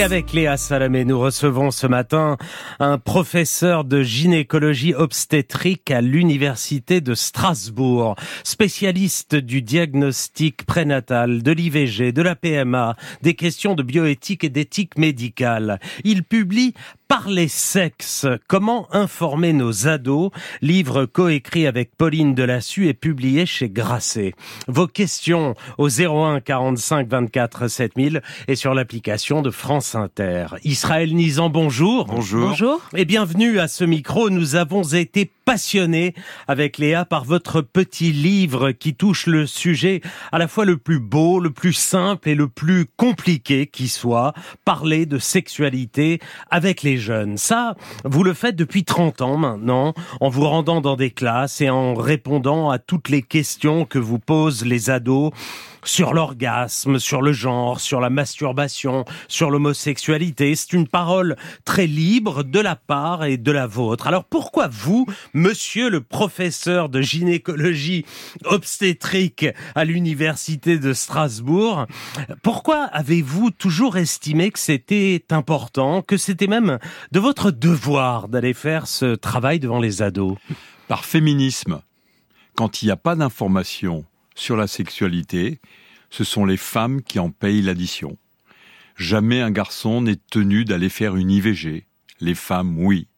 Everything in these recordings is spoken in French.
Avec Léa Salamé, nous recevons ce matin un professeur de gynécologie obstétrique à l'université de Strasbourg, spécialiste du diagnostic prénatal, de l'IVG, de la PMA, des questions de bioéthique et d'éthique médicale. Il publie par les sexes, comment informer nos ados, livre coécrit avec Pauline Delassus et publié chez Grasset. Vos questions au 01 45 24 7000 et sur l'application de France Inter. Israël Nizan, bonjour. Bonjour. Bonjour. Et bienvenue à ce micro. Nous avons été passionnés avec Léa par votre petit livre qui touche le sujet à la fois le plus beau, le plus simple et le plus compliqué qui soit, parler de sexualité avec les jeunes. Ça, vous le faites depuis 30 ans maintenant, en vous rendant dans des classes et en répondant à toutes les questions que vous posent les ados sur l'orgasme, sur le genre, sur la masturbation, sur l'homosexualité. C'est une parole très libre de la part et de la vôtre. Alors pourquoi vous, monsieur le professeur de gynécologie obstétrique à l'université de Strasbourg, pourquoi avez-vous toujours estimé que c'était important, que c'était même de votre devoir d'aller faire ce travail devant les ados? Par féminisme, quand il n'y a pas d'information sur la sexualité, ce sont les femmes qui en payent l'addition. Jamais un garçon n'est tenu d'aller faire une IVG. Les femmes, oui.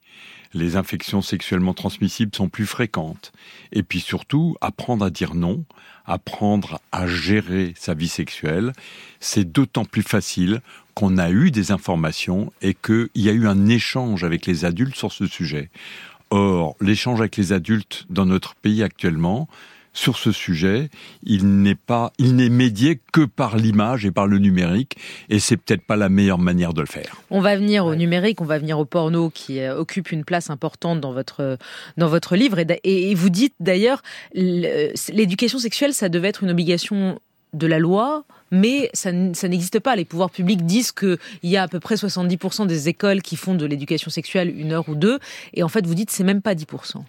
Les infections sexuellement transmissibles sont plus fréquentes. Et puis surtout, apprendre à dire non, apprendre à gérer sa vie sexuelle, c'est d'autant plus facile qu'on a eu des informations et qu'il y a eu un échange avec les adultes sur ce sujet. Or, l'échange avec les adultes dans notre pays actuellement, sur ce sujet, il n'est pas, il n'est médié que par l'image et par le numérique, et c'est peut-être pas la meilleure manière de le faire. On va venir au numérique, on va venir au porno qui euh, occupe une place importante dans votre dans votre livre, et, et vous dites d'ailleurs le- l'éducation sexuelle, ça devait être une obligation de la loi, mais ça, n'existe pas. Les pouvoirs publics disent qu'il y a à peu près 70% des écoles qui font de l'éducation sexuelle une heure ou deux, et en fait vous dites c'est même pas 10%.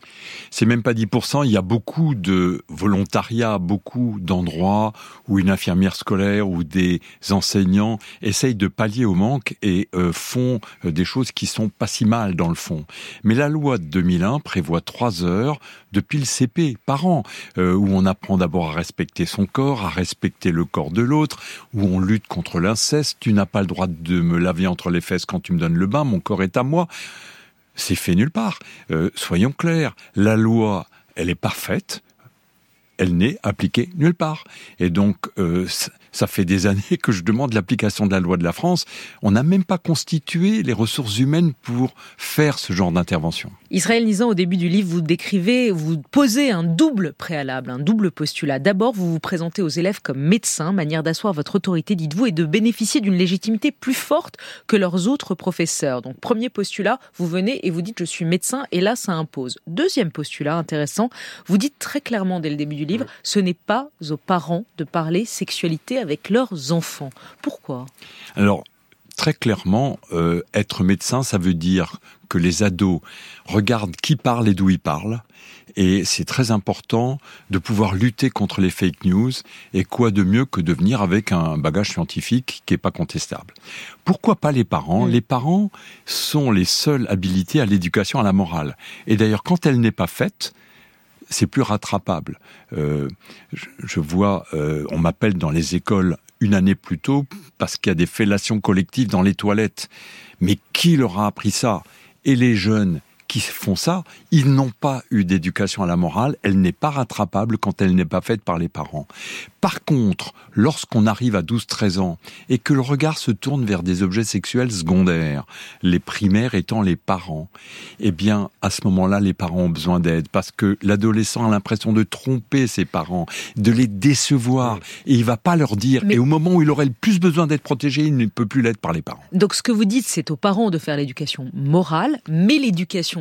C'est même pas 10%. Il y a beaucoup de volontariat, beaucoup d'endroits où une infirmière scolaire ou des enseignants essayent de pallier au manque et euh, font euh, des choses qui sont pas si mal dans le fond. Mais la loi de 2001 prévoit trois heures depuis le CP par an, euh, où on apprend d'abord à respecter son corps, à respecter le corps de l'autre, où on lutte contre l'inceste. Tu n'as pas le droit de me laver entre les fesses quand tu me donnes le bain, mon corps est à moi. C'est fait nulle part. Euh, soyons clairs, la loi, elle est parfaite, elle n'est appliquée nulle part. Et donc, euh, ça fait des années que je demande l'application de la loi de la France. On n'a même pas constitué les ressources humaines pour faire ce genre d'intervention. Israël Nizan, au début du livre, vous décrivez, vous posez un double préalable, un double postulat. D'abord, vous vous présentez aux élèves comme médecins, manière d'asseoir votre autorité, dites-vous, et de bénéficier d'une légitimité plus forte que leurs autres professeurs. Donc, premier postulat, vous venez et vous dites je suis médecin, et là, ça impose. Deuxième postulat, intéressant, vous dites très clairement dès le début du livre, ce n'est pas aux parents de parler sexualité avec leurs enfants. Pourquoi? Alors, très clairement, euh, être médecin, ça veut dire que les ados regardent qui parle et d'où ils parlent. Et c'est très important de pouvoir lutter contre les fake news. Et quoi de mieux que de venir avec un bagage scientifique qui n'est pas contestable. Pourquoi pas les parents? Mm. Les parents sont les seuls habilités à l'éducation à la morale. Et d'ailleurs, quand elle n'est pas faite, c'est plus rattrapable. Euh, je, je vois, euh, on m'appelle dans les écoles une année plus tôt parce qu'il y a des fellations collectives dans les toilettes. Mais qui leur a appris ça? Et les jeunes qui font ça, ils n'ont pas eu d'éducation à la morale, elle n'est pas rattrapable quand elle n'est pas faite par les parents. Par contre, lorsqu'on arrive à 12-13 ans et que le regard se tourne vers des objets sexuels secondaires, les primaires étant les parents, eh bien, à ce moment-là, les parents ont besoin d'aide parce que l'adolescent a l'impression de tromper ses parents, de les décevoir et il va pas leur dire. Mais- Et au moment où il aurait le plus besoin d'être protégé, il ne peut plus l'être par les parents. Donc ce que vous dites, c'est aux parents de faire l'éducation morale, mais l'éducation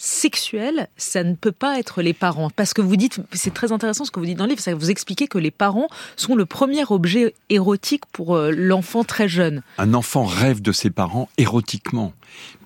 sexuel, ça ne peut pas être les parents. Parce que vous dites, c'est très intéressant ce que vous dites dans le livre, ça vous expliquez que les parents sont le premier objet érotique pour euh, l'enfant très jeune. Un enfant rêve de ses parents érotiquement.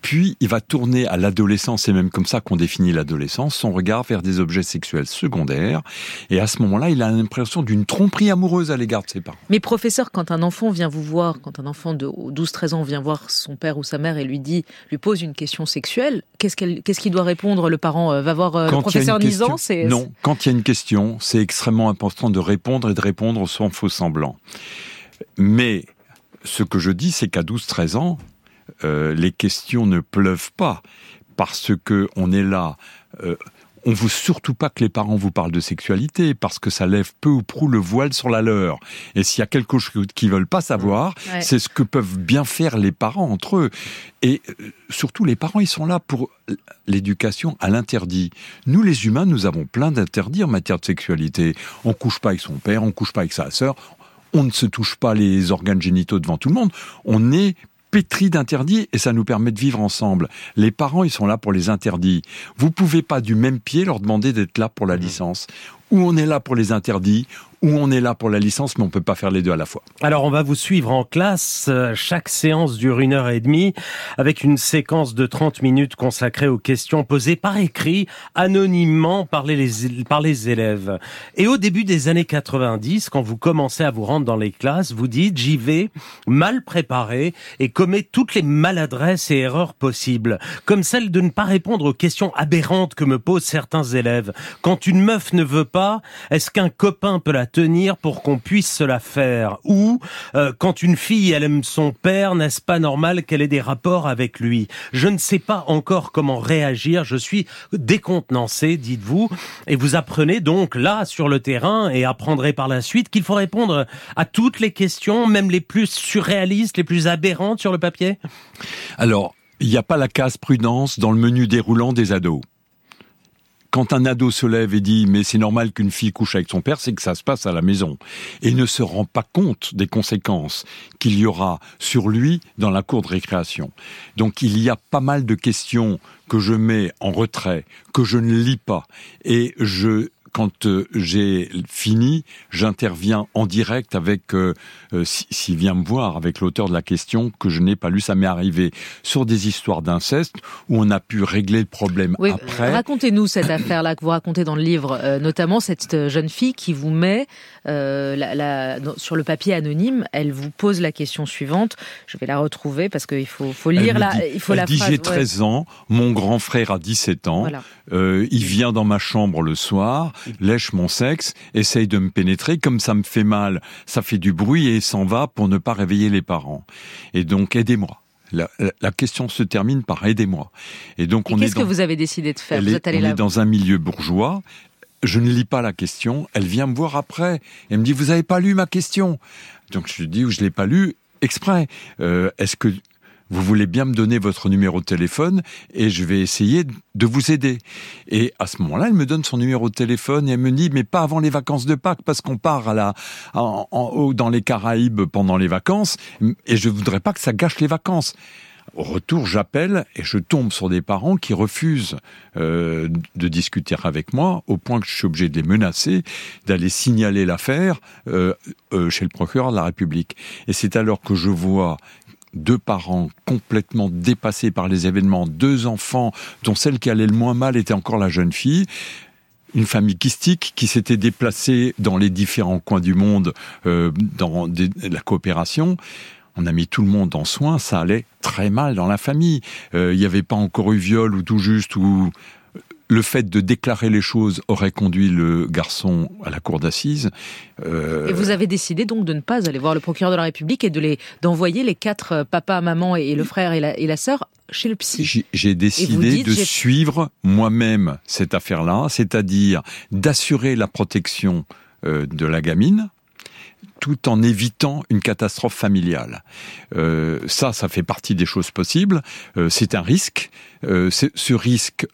Puis il va tourner à l'adolescence, c'est même comme ça qu'on définit l'adolescence, son regard vers des objets sexuels secondaires. Et à ce moment-là, il a l'impression d'une tromperie amoureuse à l'égard de ses parents. Mais professeur, quand un enfant vient vous voir, quand un enfant de 12-13 ans vient voir son père ou sa mère et lui dit, lui pose une question sexuelle, qu'est-ce qu'il doit répondre Le parent euh, va voir euh, le professeur Nizan Non, quand il y a une question, c'est extrêmement important de répondre et de répondre sans faux semblant. Mais ce que je dis, c'est qu'à 12-13 ans, euh, les questions ne pleuvent pas parce que on est là. Euh, on veut surtout pas que les parents vous parlent de sexualité parce que ça lève peu ou prou le voile sur la leur. Et s'il y a quelque chose qu'ils veulent pas savoir, mmh. c'est ce que peuvent bien faire les parents entre eux. Et euh, surtout, les parents, ils sont là pour l'éducation à l'interdit. Nous, les humains, nous avons plein d'interdits en matière de sexualité. On couche pas avec son père, on couche pas avec sa sœur, on ne se touche pas les organes génitaux devant tout le monde. On est pétri d'interdits et ça nous permet de vivre ensemble. Les parents, ils sont là pour les interdits. Vous pouvez pas du même pied leur demander d'être là pour la mmh. licence. Ou on est là pour les interdits, où on est là pour la licence, mais on peut pas faire les deux à la fois. Alors on va vous suivre en classe. Chaque séance dure une heure et demie, avec une séquence de 30 minutes consacrée aux questions posées par écrit, anonymement par les, par les élèves. Et au début des années 90, quand vous commencez à vous rendre dans les classes, vous dites j'y vais mal préparé et commets toutes les maladresses et erreurs possibles, comme celle de ne pas répondre aux questions aberrantes que me posent certains élèves. Quand une meuf ne veut pas, est-ce qu'un copain peut la tenir pour qu'on puisse se la faire Ou euh, quand une fille elle aime son père, n'est-ce pas normal qu'elle ait des rapports avec lui? Je ne sais pas encore comment réagir. Je suis décontenancé, dites-vous, et vous apprenez donc là sur le terrain et apprendrez par la suite qu'il faut répondre à toutes les questions, même les plus surréalistes, les plus aberrantes sur le papier? Alors. Il n'y a pas la case prudence dans le menu déroulant des ados quand un ado se lève et dit mais c'est normal qu'une fille couche avec son père, c'est que ça se passe à la maison et ne se rend pas compte des conséquences qu'il y aura sur lui dans la cour de récréation. Donc il y a pas mal de questions que je mets en retrait, que je ne lis pas et je quand euh, j'ai fini, j'interviens en direct avec, euh, euh, s'il vient me voir, avec l'auteur de la question que je n'ai pas lu, ça m'est arrivé, sur des histoires d'inceste où on a pu régler le problème après. Racontez-nous cette affaire-là que vous racontez dans le livre, notamment cette jeune fille qui vous met la, sur le papier anonyme, elle vous pose la question suivante. Je vais la retrouver parce qu'il faut, faut lire la, il faut elle la dit, J'ai 13 ans, mon grand frère a 17 ans, il vient dans ma chambre le soir, lèche mon sexe, essaye de me pénétrer, comme ça me fait mal, ça fait du bruit et s'en va pour ne pas réveiller les parents. Et donc aidez-moi. La, question se termine par aidez-moi. Et donc on qu'est-ce que vous avez décidé de faire Vous êtes allé on est dans un milieu bourgeois. Je ne lis pas la question. Elle vient me voir après. Elle me dit vous avez pas lu ma question? Donc je lui dis je l'ai pas lu exprès. Euh, est-ce que vous voulez bien me donner votre numéro de téléphone et je vais essayer de vous aider. Et à ce moment-là, elle me donne son numéro de téléphone et elle me dit, mais pas avant les vacances de Pâques, parce qu'on part à la, en, haut dans les Caraïbes pendant les vacances, et je voudrais pas que ça gâche les vacances. Au retour, j'appelle et je tombe sur des parents qui refusent euh, de discuter avec moi, au point que je suis obligé de les menacer, d'aller signaler l'affaire euh, euh, chez le procureur de la République. Et c'est alors que je vois deux parents complètement dépassés par les événements, deux enfants dont celle qui allait le moins mal était encore la jeune fille, une famille kystique qui s'était déplacée dans les différents coins du monde euh, dans la coopération. On a mis tout le monde en soins, ça allait très mal dans la famille. Euh, il n'y avait pas encore eu viol ou tout juste ou le fait de déclarer les choses aurait conduit le garçon à la cour d'assises. Euh, et vous avez décidé donc de ne pas aller voir le procureur de la République et de les d'envoyer les quatre euh, papa, maman et le frère et la, et la sœur chez le psy. J'ai décidé de suivre moi-même cette affaire-là, c'est-à-dire d'assurer la protection euh, de la gamine tout en évitant une catastrophe familiale. ça, ça fait partie des choses possibles. c'est un risque. ce risque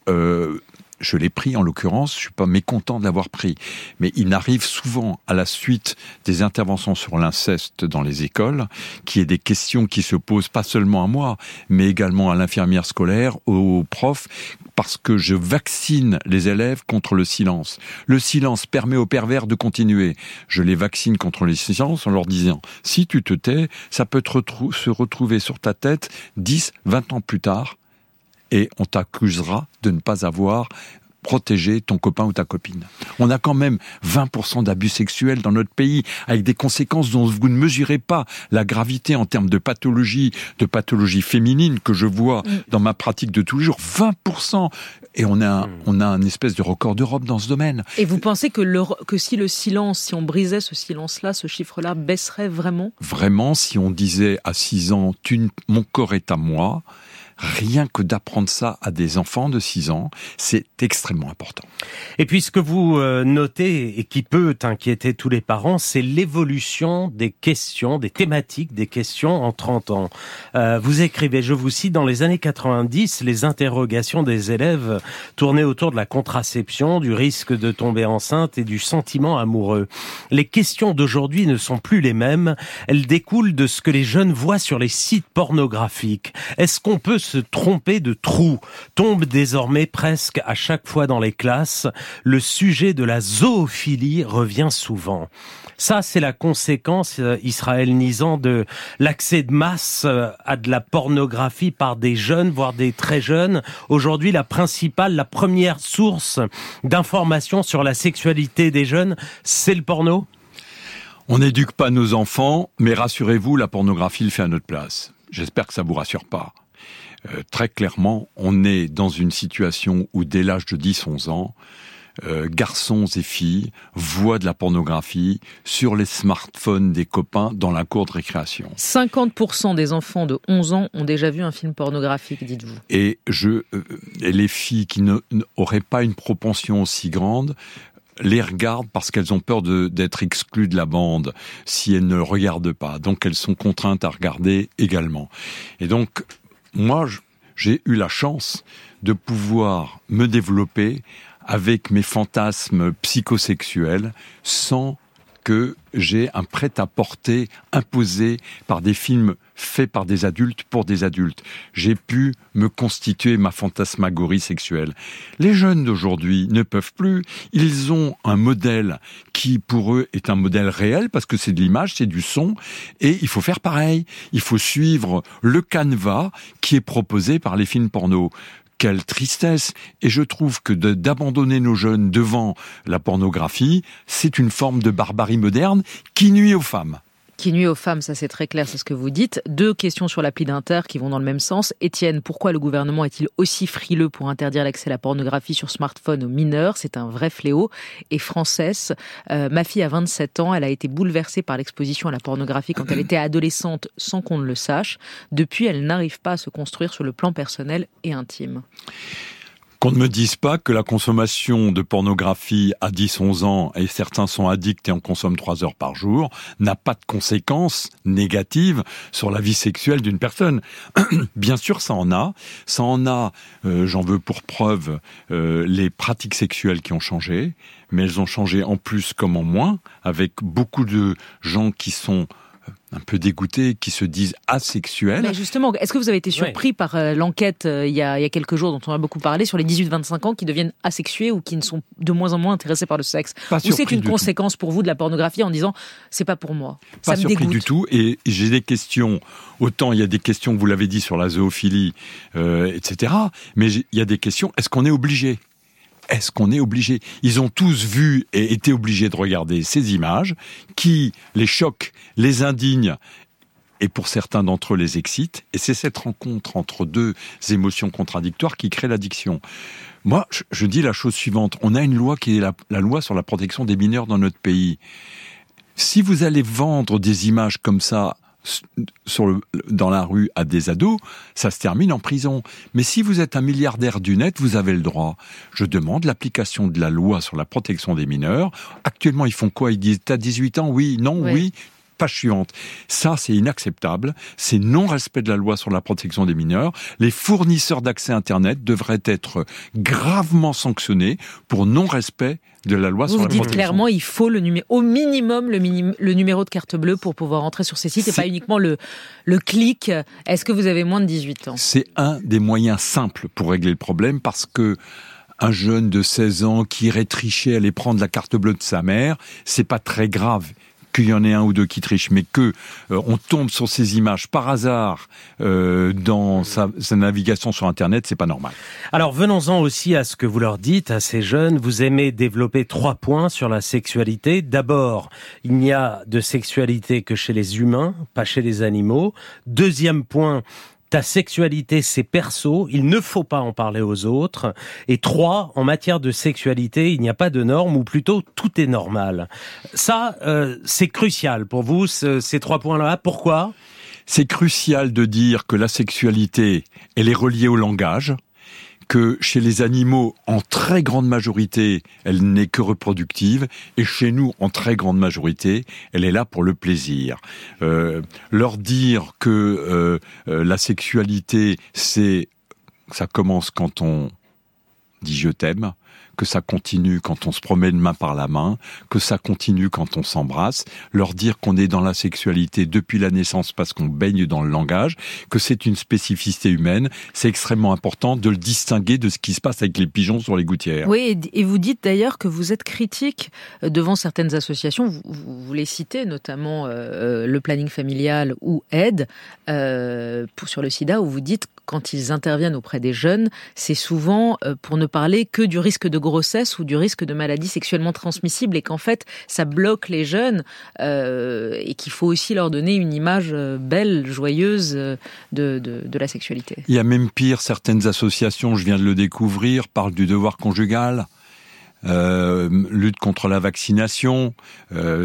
je l'ai pris en l'occurrence, je suis pas mécontent de l'avoir pris. Mais il n'arrive souvent à la suite des interventions sur l'inceste dans les écoles, qui est des questions qui se posent pas seulement à moi, mais également à l'infirmière scolaire, aux profs, parce que je vaccine les élèves contre le silence. Le silence permet aux pervers de continuer. Je les vaccine contre le silence en leur disant, si tu te tais, ça peut se retrouver sur ta tête 10, 20 ans plus tard et on t'accusera de ne pas avoir protégé ton copain ou ta copine. On a quand même 20% d'abus sexuels dans notre pays, avec des conséquences dont vous ne mesurez pas la gravité en termes de pathologie, de pathologie féminine que je vois mm. dans ma pratique de tous les jours. 20% Et on a, mm. on a un espèce de record d'Europe dans ce domaine. Et vous pensez que, le, que si le silence, si on brisait ce silence-là, ce chiffre-là baisserait vraiment? Vraiment, si on disait à 6 ans, mon corps est à moi, rien que d'apprendre ça à des enfants de 6 ans, c'est extrêmement important. Et puis ce que vous euh, notez et qui peut inquiéter tous les parents, c'est l'évolution des questions, des thématiques des questions en 30 ans. Euh, vous écrivez, je vous cite, dans les années 90, les interrogations des élèves tournaient autour de la contraception, du risque de tomber enceinte et du sentiment amoureux. Les questions d'aujourd'hui ne sont plus les mêmes, elles découlent de ce que les jeunes voient sur les sites pornographiques. Est-ce qu'on peut se tromper de trou. Tombe désormais presque à chaque fois dans les classes. Le sujet de la zoophilie revient souvent. Ça, c'est la conséquence, euh, Israël Nizan, de l'accès de masse euh, à de la pornographie par des jeunes, voire des très jeunes. Aujourd'hui, la principale, la première source d'information sur la sexualité des jeunes, c'est le porno On n'éduque pas nos enfants, mais rassurez-vous, la pornographie le fait à notre place. J'espère que ça vous rassure pas. Euh, très clairement, on est dans une situation où dès l'âge de 10-11 ans, euh, garçons et filles voient de la pornographie sur les smartphones des copains dans la cour de récréation. 50% des enfants de 11 ans ont déjà vu un film pornographique, dites-vous. Et je, euh, et les filles qui n'auraient pas une propension aussi grande les regardent parce qu'elles ont peur d'être exclues de la bande si elles ne regardent pas. Donc elles sont contraintes à regarder également. Et donc moi, j'ai eu la chance de pouvoir me développer avec mes fantasmes psychosexuels sans que j'ai un prêt-à-porter imposé par des films faits par des adultes pour des adultes. J'ai pu me constituer ma fantasmagorie sexuelle. Les jeunes d'aujourd'hui ne peuvent plus. Ils ont un modèle qui, pour eux, est un modèle réel parce que c'est de l'image, c'est du son, et il faut faire pareil. Il faut suivre le canevas qui est proposé par les films porno quelle tristesse. Et je trouve que d'abandonner nos jeunes devant la pornographie, c'est une forme de barbarie moderne qui nuit aux femmes qui nuit aux femmes, ça c'est très clair, c'est ce que vous dites. Deux questions sur l'appli d'Inter qui vont dans le même sens. Étienne, pourquoi le gouvernement est-il aussi frileux pour interdire l'accès à la pornographie sur smartphone aux mineurs? C'est un vrai fléau. Et Française, euh, ma fille a 27 ans, elle a été bouleversée par l'exposition à la pornographie quand elle était adolescente sans qu'on ne le sache. Depuis, elle n'arrive pas à se construire sur le plan personnel et intime. Qu'on ne me dise pas que la consommation de pornographie à 10-11 ans, et certains sont addicts et en consomment 3 heures par jour, n'a pas de conséquences négatives sur la vie sexuelle d'une personne. Bien sûr, ça en a. Ça en a, euh, j'en veux pour preuve, euh, les pratiques sexuelles qui ont changé, mais elles ont changé en plus comme en moins, avec beaucoup de gens qui sont un peu dégoûtés, qui se disent asexuels. Mais justement, est-ce que vous avez été surpris par euh, l'enquête euh, il, y a, quelques jours dont on a beaucoup parlé sur les 18-25 ans qui deviennent asexués ou qui ne sont de moins en moins intéressés par le sexe? Ou c'est une conséquence pour vous de la pornographie en disant c'est pas pour moi Pas surpris du tout. Et j'ai des questions. Autant il y a des questions, vous l'avez dit, sur la zoophilie, euh, etc. Mais il y a des questions. Est-ce qu'on est obligé? Est-ce qu'on est obligé? Ils ont tous vu et été obligés de regarder ces images qui les choquent, les indignent et pour certains d'entre eux les excitent. Et c'est cette rencontre entre deux émotions contradictoires qui crée l'addiction. Moi, je dis la chose suivante. On a une loi qui est la, loi sur la protection des mineurs dans notre pays. Si vous allez vendre des images comme ça sur dans la rue à des ados, ça se termine en prison. Mais si vous êtes un milliardaire du net, vous avez le droit. Je demande l'application de la loi sur la protection des mineurs. Actuellement, ils font quoi? Ils disent, t'as 18 ans? Oui, non, oui page suivante. Ça, c'est inacceptable. C'est non-respect de la loi sur la protection des mineurs. Les fournisseurs d'accès Internet devraient être gravement sanctionnés pour non-respect de la loi vous sur la dites clairement, il faut le au minimum le, le, numéro de carte bleue pour pouvoir entrer sur ces sites et pas uniquement le, le clic. Est-ce que vous avez moins de 18 ans? C'est un des moyens simples pour régler le problème parce que un jeune de 16 ans qui irait tricher, aller prendre la carte bleue de sa mère, c'est pas très grave qu'il y en ait un ou deux qui trichent, mais que euh, on tombe sur ces images par hasard euh, dans sa, navigation sur Internet, c'est pas normal. Alors venons-en aussi à ce que vous leur dites à ces jeunes. Vous aimez développer trois points sur la sexualité. D'abord, il n'y a de sexualité que chez les humains, pas chez les animaux. Deuxième point, ta sexualité, c'est perso, il ne faut pas en parler aux autres. Et trois, en matière de sexualité, il n'y a pas de normes, ou plutôt tout est normal. Ça, euh, c'est crucial pour vous, ces trois points-là. Pourquoi? C'est crucial de dire que la sexualité, elle est reliée au langage, que chez les animaux, en très grande majorité, elle n'est que reproductive, et chez nous, en très grande majorité, elle est là pour le plaisir. Euh, leur dire que euh, euh, la sexualité, c'est ça commence quand on dit je t'aime, que ça continue quand on se promène main par la main, que ça continue quand on s'embrasse, leur dire qu'on est dans la sexualité depuis la naissance parce qu'on baigne dans le langage, que c'est une spécificité humaine, c'est extrêmement important de le distinguer de ce qui se passe avec les pigeons sur les gouttières. Oui, et vous dites d'ailleurs que vous êtes critique euh, devant certaines associations, vous, les citez notamment euh, euh, le planning familial ou Aide euh, sur le sida, où vous dites quand ils interviennent auprès des jeunes, c'est souvent pour ne parler que du risque de grossesse ou du risque de maladie sexuellement transmissible et qu'en fait ça bloque les jeunes euh, et qu'il faut aussi leur donner une image euh, belle, joyeuse euh, de, de, la sexualité. Il y a même pire, certaines associations, je viens de le découvrir, parlent du devoir conjugal. Lutte contre la vaccination,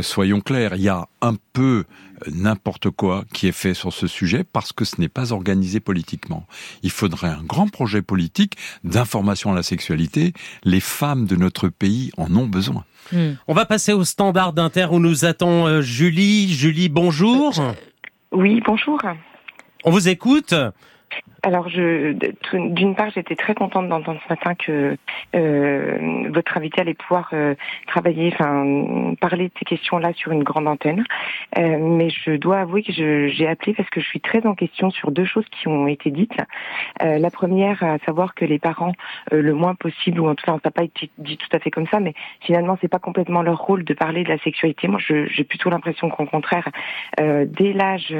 soyons clairs, il y a un peu n'importe quoi qui est fait sur ce sujet parce que ce n'est pas organisé politiquement. Il faudrait un grand projet politique d'information à la sexualité. Les femmes de notre pays en ont besoin. Hmm. On va passer au standard d'Inter où nous attend euh, Julie. Julie, bonjour. Oui, bonjour. On vous écoute. Alors, d'une part, j'étais très contente d'entendre ce matin que euh, votre invité allait pouvoir euh, travailler, enfin, parler de ces questions-là sur une grande antenne. Euh, mais je dois avouer que j'ai appelé parce que je suis très en question sur deux choses qui ont été dites. la première, à savoir que les parents, le moins possible, ou en tout cas, ça n'a pas dit tout à fait comme ça, mais finalement, c'est pas complètement leur rôle de parler de la sexualité. Moi, j'ai plutôt l'impression qu'au contraire, dès l'âge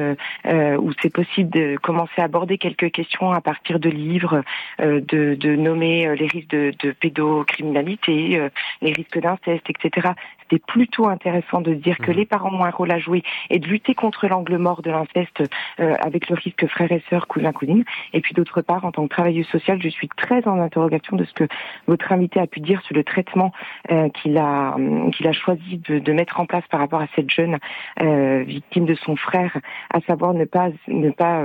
où c'est possible de commencer à aborder quelques questions à partir de livres, euh, de, nommer euh, les risques de, de pédocriminalité, euh, les risques d'inceste, etc. C'était plutôt intéressant de dire que mmh. les parents ont un rôle à jouer et de lutter contre l'angle mort de l'inceste avec le risque frères et sœurs, cousins, cousines. Et puis d'autre part, en tant que travailleuse sociale, je suis très en interrogation de ce que votre invité a pu dire sur le traitement qu'il a qu'il a choisi de, de, mettre en place par rapport à cette jeune victime de son frère, à savoir ne pas ne pas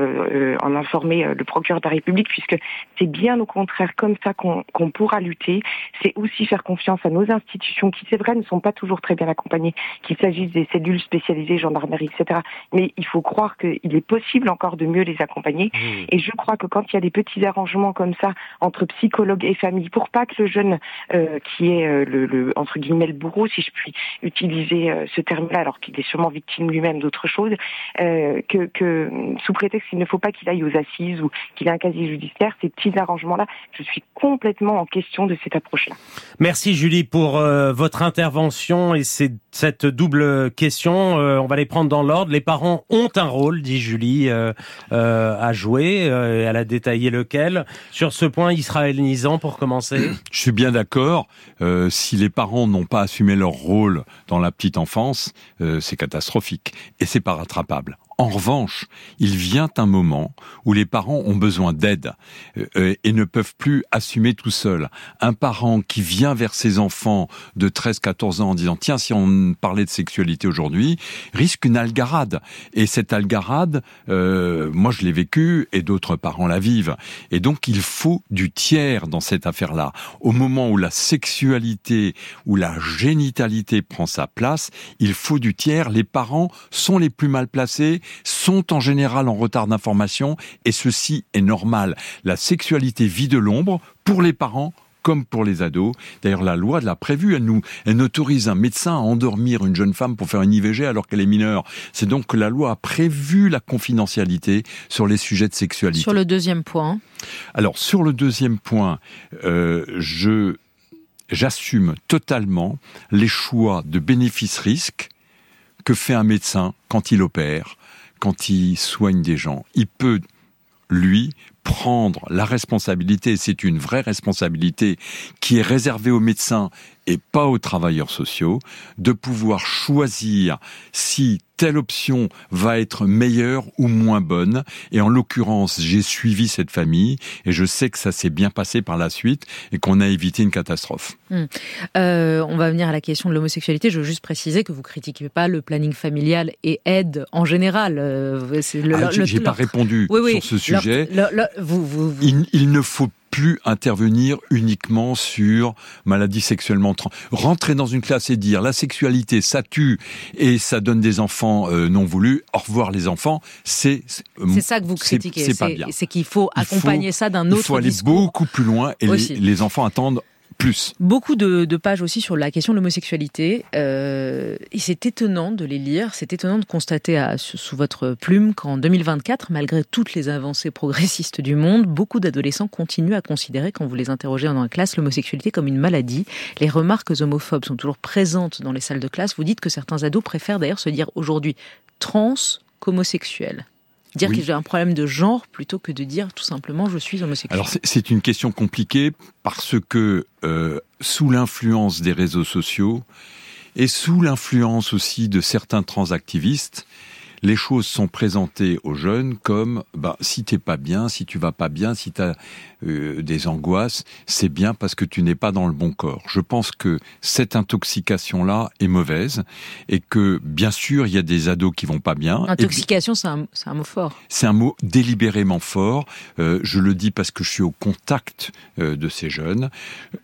en informer le procureur de la République, puisque c'est bien au contraire comme ça qu'on pourra lutter. C'est aussi faire confiance à nos institutions qui, c'est vrai, ne sont pas toujours très bien accompagnées, qu'il s'agisse des cellules spécialisées, gendarmerie, etc. Mais il faut croire qu'il est possible encore de mieux les accompagner. Et je crois que quand il y a des petits arrangements comme ça entre psychologues et famille, pour pas que le jeune euh, qui est euh, le, entre guillemets le bourreau, si je puis utiliser euh, ce terme-là, alors qu'il est sûrement victime lui-même d'autre chose, que, que sous prétexte qu'il ne faut pas qu'il aille aux assises ou qu'il ait un casier judiciaire, ces petits arrangements-là, je suis complètement en question de cette approche-là. Merci Julie pour votre intervention et cette double question. Euh, on va les prendre dans l'ordre. Les parents ont un rôle, dit Julie, euh, à jouer. elle a détaillé lequel. Sur ce point israélisant, pour commencer. Je suis bien d'accord. si les parents n'ont pas assumé leur rôle dans la petite enfance, c'est catastrophique et c'est pas rattrapable En revanche, il vient un moment où les parents ont besoin d'aide euh, euh, et ne peuvent plus assumer tout seul. Un parent qui vient vers ses enfants de 13-14 ans en disant tiens si on parlait de sexualité aujourd'hui risque une algarade et cette algarade euh, moi je l'ai vécu et d'autres parents la vivent et donc il faut du tiers dans cette affaire-là. Au moment où la sexualité ou la génitalité prend sa place, il faut du tiers. Les parents sont les plus mal placés, sont en général en retard d'information et ceci est normal. La sexualité vit de l'ombre pour les parents comme pour les ados. D'ailleurs, la loi l'a prévu. Elle nous, elle autorise un médecin à endormir une jeune femme pour faire une IVG alors qu'elle est mineure. C'est donc que la loi a prévu la confidentialité sur les sujets de sexualité. Sur le deuxième point. Alors, sur le deuxième point, euh, je j'assume totalement les choix de bénéfice-risque que fait un médecin quand il opère, quand il soigne des gens. Il peut, lui, prendre la responsabilité, c'est une vraie responsabilité qui est réservée aux médecins et pas aux travailleurs sociaux, de pouvoir choisir si telle option va être meilleure ou moins bonne. Et en l'occurrence, j'ai suivi cette famille et je sais que ça s'est bien passé par la suite et qu'on a évité une catastrophe. Hmm. Euh, on va venir à la question de l'homosexualité. Je veux juste préciser que vous critiquez pas le planning familial et aide en général. Euh, ah, j'ai pas répondu sur ce sujet. vous, vous, il, il ne faut plus intervenir uniquement sur maladies sexuellement rentrer dans une classe et dire la sexualité ça tue et ça donne des enfants euh, non voulus au revoir les enfants c'est c'est ça que vous critiquez c'est qu'il faut accompagner ça d'un autre il faut aller beaucoup plus loin et les enfants attendent Beaucoup de, pages aussi sur la question de l'homosexualité. Euh, et c'est étonnant de les lire, c'est étonnant de constater sous votre plume qu'en 2024, malgré toutes les avancées progressistes du monde, beaucoup d'adolescents continuent à considérer, quand vous les interrogez dans la classe, l'homosexualité comme une maladie. Les remarques homophobes sont toujours présentes dans les salles de classe. Vous dites que certains ados préfèrent d'ailleurs se dire aujourd'hui trans qu'homosexuel. Dire que j'ai un problème de genre plutôt que de dire tout simplement je suis homosexuel. Alors c'est une question compliquée parce que euh, sous l'influence des réseaux sociaux et sous l'influence aussi de certains transactivistes, les choses sont présentées aux jeunes comme bah, si t'es pas bien, si tu vas pas bien, si tu as euh, des angoisses, c'est bien parce que tu n'es pas dans le bon corps. Je pense que cette intoxication-là est mauvaise et que bien sûr il y a des ados qui vont pas bien. Intoxication, c'est un, un, mot fort. C'est un mot délibérément fort. Euh, je le dis parce que je suis au contact euh, de ces jeunes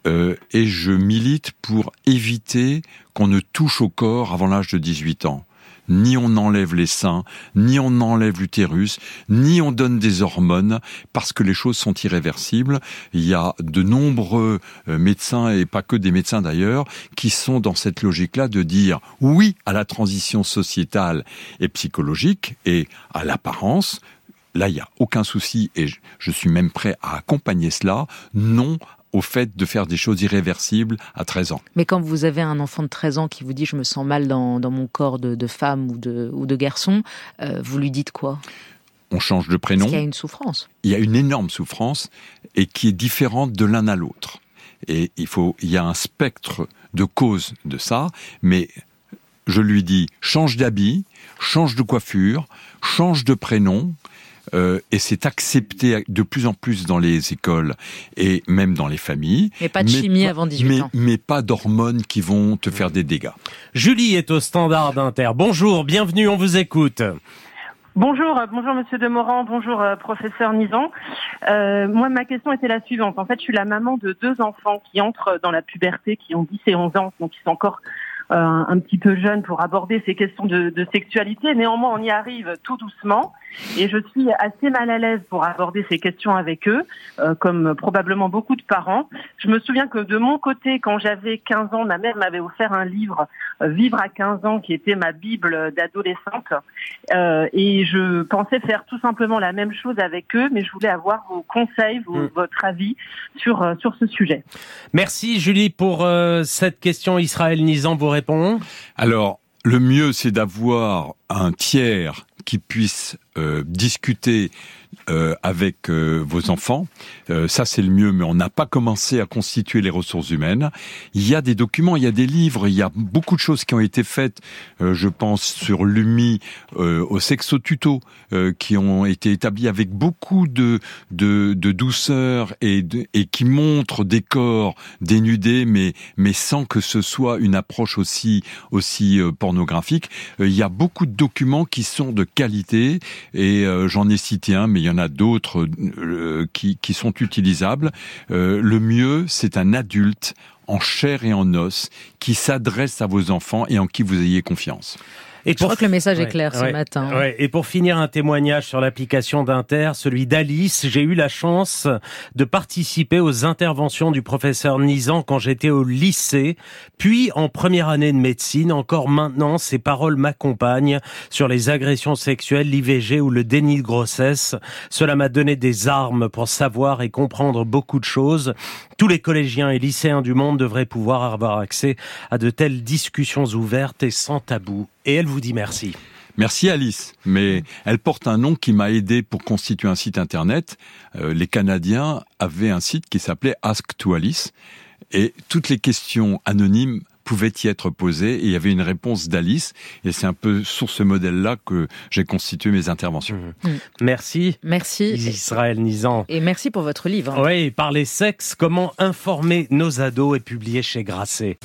euh, et je milite pour éviter qu'on ne touche au corps avant l'âge de 18 ans ni on enlève les seins, ni on enlève l'utérus, ni on donne des hormones, parce que les choses sont irréversibles. Il y a de nombreux euh, médecins, et pas que des médecins d'ailleurs, qui sont dans cette logique-là de dire oui à la transition sociétale et psychologique et à l'apparence, Là, il n'y a aucun souci et je suis même prêt à accompagner cela. Non au fait de faire des choses irréversibles à 13 ans. Mais quand vous avez un enfant de 13 ans qui vous dit je me sens mal dans, mon corps de, femme ou de, ou de garçon, euh, vous lui dites quoi? On change de prénom. il y a une souffrance. Il y a une énorme souffrance et qui est différente de l'un à l'autre. Et il faut, il y a un spectre de causes de ça, mais je lui dis change d'habit, change de coiffure, change de prénom, euh, et c'est accepté de plus en plus dans les écoles et même dans les familles. Mais pas de chimie avant 18 ans. Mais pas d'hormones qui vont te faire des dégâts. Julie est au standard d'Inter. Bonjour, bienvenue, on vous écoute. Bonjour, euh, bonjour Monsieur Demorand, bonjour euh, professeur Nizan. Euh, moi, ma question était la suivante. En fait, je suis la maman de deux enfants qui entrent dans la puberté, qui ont 10 et 11 ans, donc ils sont encore un petit peu jeune pour aborder ces questions de, de, sexualité. Néanmoins, on y arrive tout doucement et je suis assez mal à l'aise pour aborder ces questions avec eux, euh, comme probablement beaucoup de parents. Je me souviens que de mon côté, quand j'avais 15 ans, ma mère m'avait offert un livre, euh, Vivre à 15 ans, qui était ma Bible d'adolescente. et je pensais faire tout simplement la même chose avec eux, mais je voulais avoir vos conseils, mm. votre avis sur, sur ce sujet. Merci Julie pour cette question. Israël Nizan vous alors, le mieux, c'est d'avoir un tiers qui puisse euh, discuter euh, avec euh, vos enfants. Euh, ça, c'est le mieux, mais on n'a pas commencé à constituer les ressources humaines. Il y a des documents, il y a des livres, il y a beaucoup de choses qui ont été faites, je pense, sur l'UMI, au sexo tuto, qui ont été établis avec beaucoup de, de, de douceur et, et qui montrent des corps dénudés, mais, mais sans que ce soit une approche aussi, aussi pornographique. il y a beaucoup de documents qui sont de qualité, et j'en ai cité un, mais il y en a d'autres euh, qui, qui, sont utilisables. Euh, le mieux, c'est un adulte en chair et en os qui s'adresse à vos enfants et en qui vous ayez confiance. Et Je crois que le message est clair ce matin. Et pour finir, un témoignage sur l'application d'Inter, celui d'Alice. J'ai eu la chance de participer aux interventions du professeur Nizan quand j'étais au lycée, puis en première année de médecine. Encore maintenant, ces paroles m'accompagnent sur les agressions sexuelles, l'IVG ou le déni de grossesse. Cela m'a donné des armes pour savoir et comprendre beaucoup de choses. Tous les collégiens et lycéens du monde devraient pouvoir avoir accès à de telles discussions ouvertes et sans tabou et elle vous dit merci. Merci Alice, mais elle porte un nom qui m'a aidé pour constituer un site internet. Euh, les Canadiens avaient un site qui s'appelait Ask to Alice et toutes les questions anonymes pouvaient y être posées et il y avait une réponse d'Alice et c'est un peu sur ce modèle-là que j'ai constitué mes interventions. Mmh. Mmh. Merci. Merci. Israël Nizan. Et merci pour votre livre. Oui, Parler sexe, comment informer nos ados est publié chez Grasset.